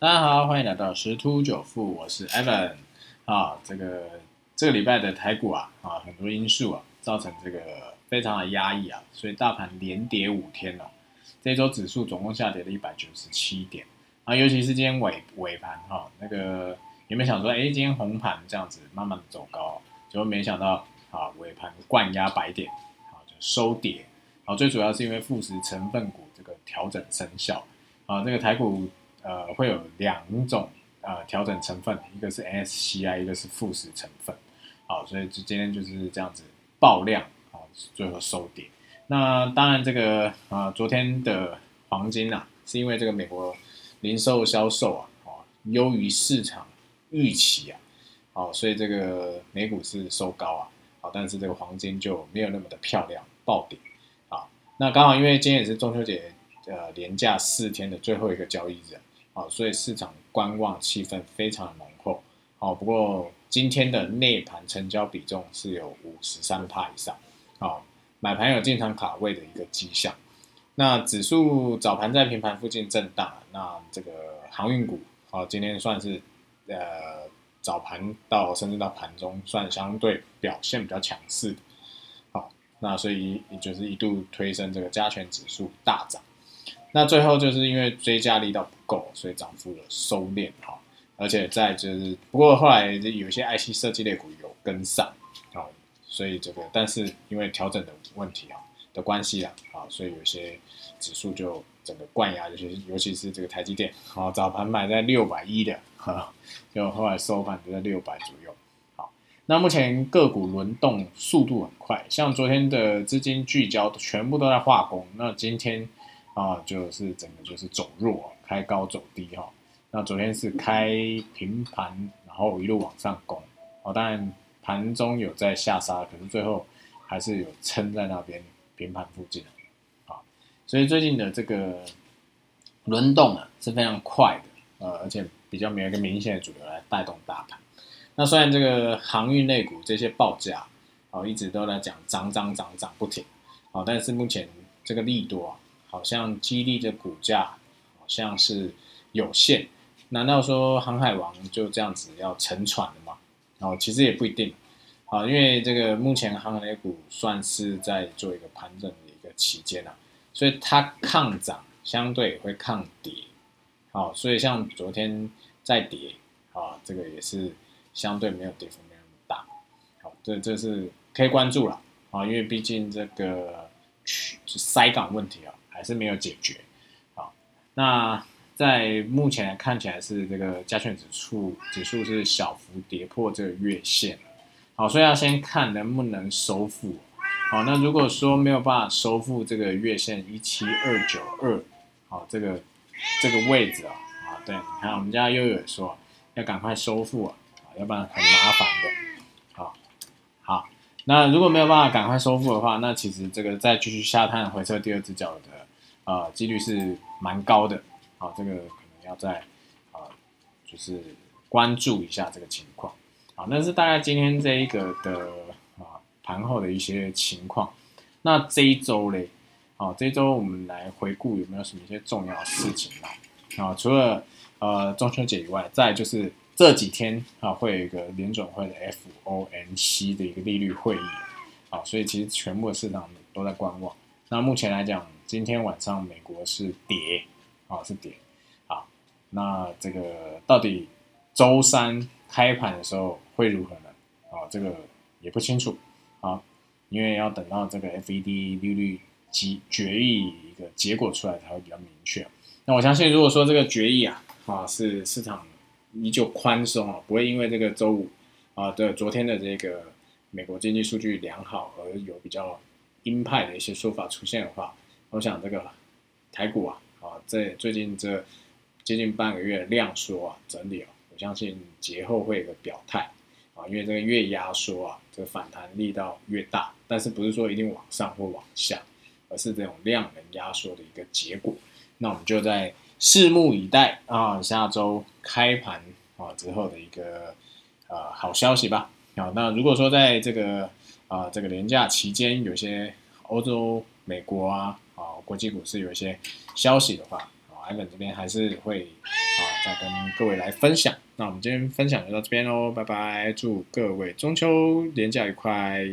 大家好，欢迎来到十突九富，我是 Evan。啊，这个这个礼拜的台股啊，啊，很多因素啊，造成这个非常的压抑啊，所以大盘连跌五天了。这周指数总共下跌了一百九十七点啊，尤其是今天尾尾盘哈，那个有没有想说，哎，今天红盘这样子慢慢的走高，结果没想到啊，尾盘灌压百点，啊，就收跌。啊，最主要是因为富时成分股这个调整生效啊，这个台股呃会有两种呃调整成分，一个是 SCI，一个是富时成分，好，所以就今天就是这样子爆量啊，最后收跌。那当然这个啊，昨天的黄金啊，是因为这个美国零售销售啊，啊优于市场预期啊，好，所以这个美股是收高啊，好，但是这个黄金就没有那么的漂亮爆点。那刚好，因为今天也是中秋节，呃，连假四天的最后一个交易日，好，所以市场观望气氛非常的浓厚，好，不过今天的内盘成交比重是有五十三帕以上，好，买盘有进场卡位的一个迹象。那指数早盘在平盘附近震荡，那这个航运股，好，今天算是呃早盘到甚至到盘中算相对表现比较强势。好那所以也就是一度推升这个加权指数大涨，那最后就是因为追加力道不够，所以涨幅的收敛哈，而且在就是不过后来有些 IC 设计类股有跟上啊，所以这个但是因为调整的问题啊的关系啊啊，所以有些指数就整个灌压，尤其尤其是这个台积电啊，早盘买在六百一的哈，就后来收盘就在六百左右。那目前个股轮动速度很快，像昨天的资金聚焦全部都在化工，那今天啊就是整个就是走弱，开高走低哈。那昨天是开平盘，然后一路往上攻，哦，当然盘中有在下杀，可是最后还是有撑在那边平盘附近啊。所以最近的这个轮动啊是非常快的，呃，而且比较没有一个明显的主流来带动大盘。那虽然这个航运类股这些报价，哦一直都在讲涨涨涨涨不停，哦，但是目前这个利多好像激励的股价好像是有限，难道说航海王就这样子要沉船了吗？哦，其实也不一定，好，因为这个目前航海类股算是在做一个盘整的一个期间啊，所以它抗涨相对会抗跌，好，所以像昨天在跌，啊，这个也是。相对没有跌幅没有那么大，好，这这是可以关注了啊，因为毕竟这个去塞港问题啊还是没有解决，好，那在目前看起来是这个加权指数指数是小幅跌破这个月线，好，所以要先看能不能收复，好，那如果说没有办法收复这个月线一七二九二，好，这个这个位置啊，啊，对，你看我们家悠悠说要赶快收复啊。要不然很麻烦的，好，好，那如果没有办法赶快收复的话，那其实这个再继续下探回撤第二只脚的，呃，几率是蛮高的，好，这个可能要再，呃，就是关注一下这个情况，好，那是大概今天这一个的啊盘后的一些情况，那这一周嘞，好，这一周我们来回顾有没有什么一些重要事情呢？啊，除了呃中秋节以外，再就是。这几天啊，会有一个联准会的 FOMC 的一个利率会议，啊，所以其实全部的市场都在观望。那目前来讲，今天晚上美国是跌，啊，是跌，啊，那这个到底周三开盘的时候会如何呢？啊，这个也不清楚，啊，因为要等到这个 FED 利率及决议一个结果出来才会比较明确。那我相信，如果说这个决议啊，啊，是市场。依旧宽松啊，不会因为这个周五啊的昨天的这个美国经济数据良好而有比较鹰派的一些说法出现的话，我想这个台股啊啊在最近这接近半个月量缩啊整理啊，我相信节后会有个表态啊，因为这个越压缩啊，这个反弹力道越大，但是不是说一定往上或往下，而是这种量能压缩的一个结果，那我们就在。拭目以待啊！下周开盘啊之后的一个呃好消息吧。好，那如果说在这个啊这个年假期间，有些欧洲、美国啊啊国际股市有一些消息的话，啊，Ivan 这边还是会啊再跟各位来分享。那我们今天分享就到这边喽，拜拜！祝各位中秋连假愉快。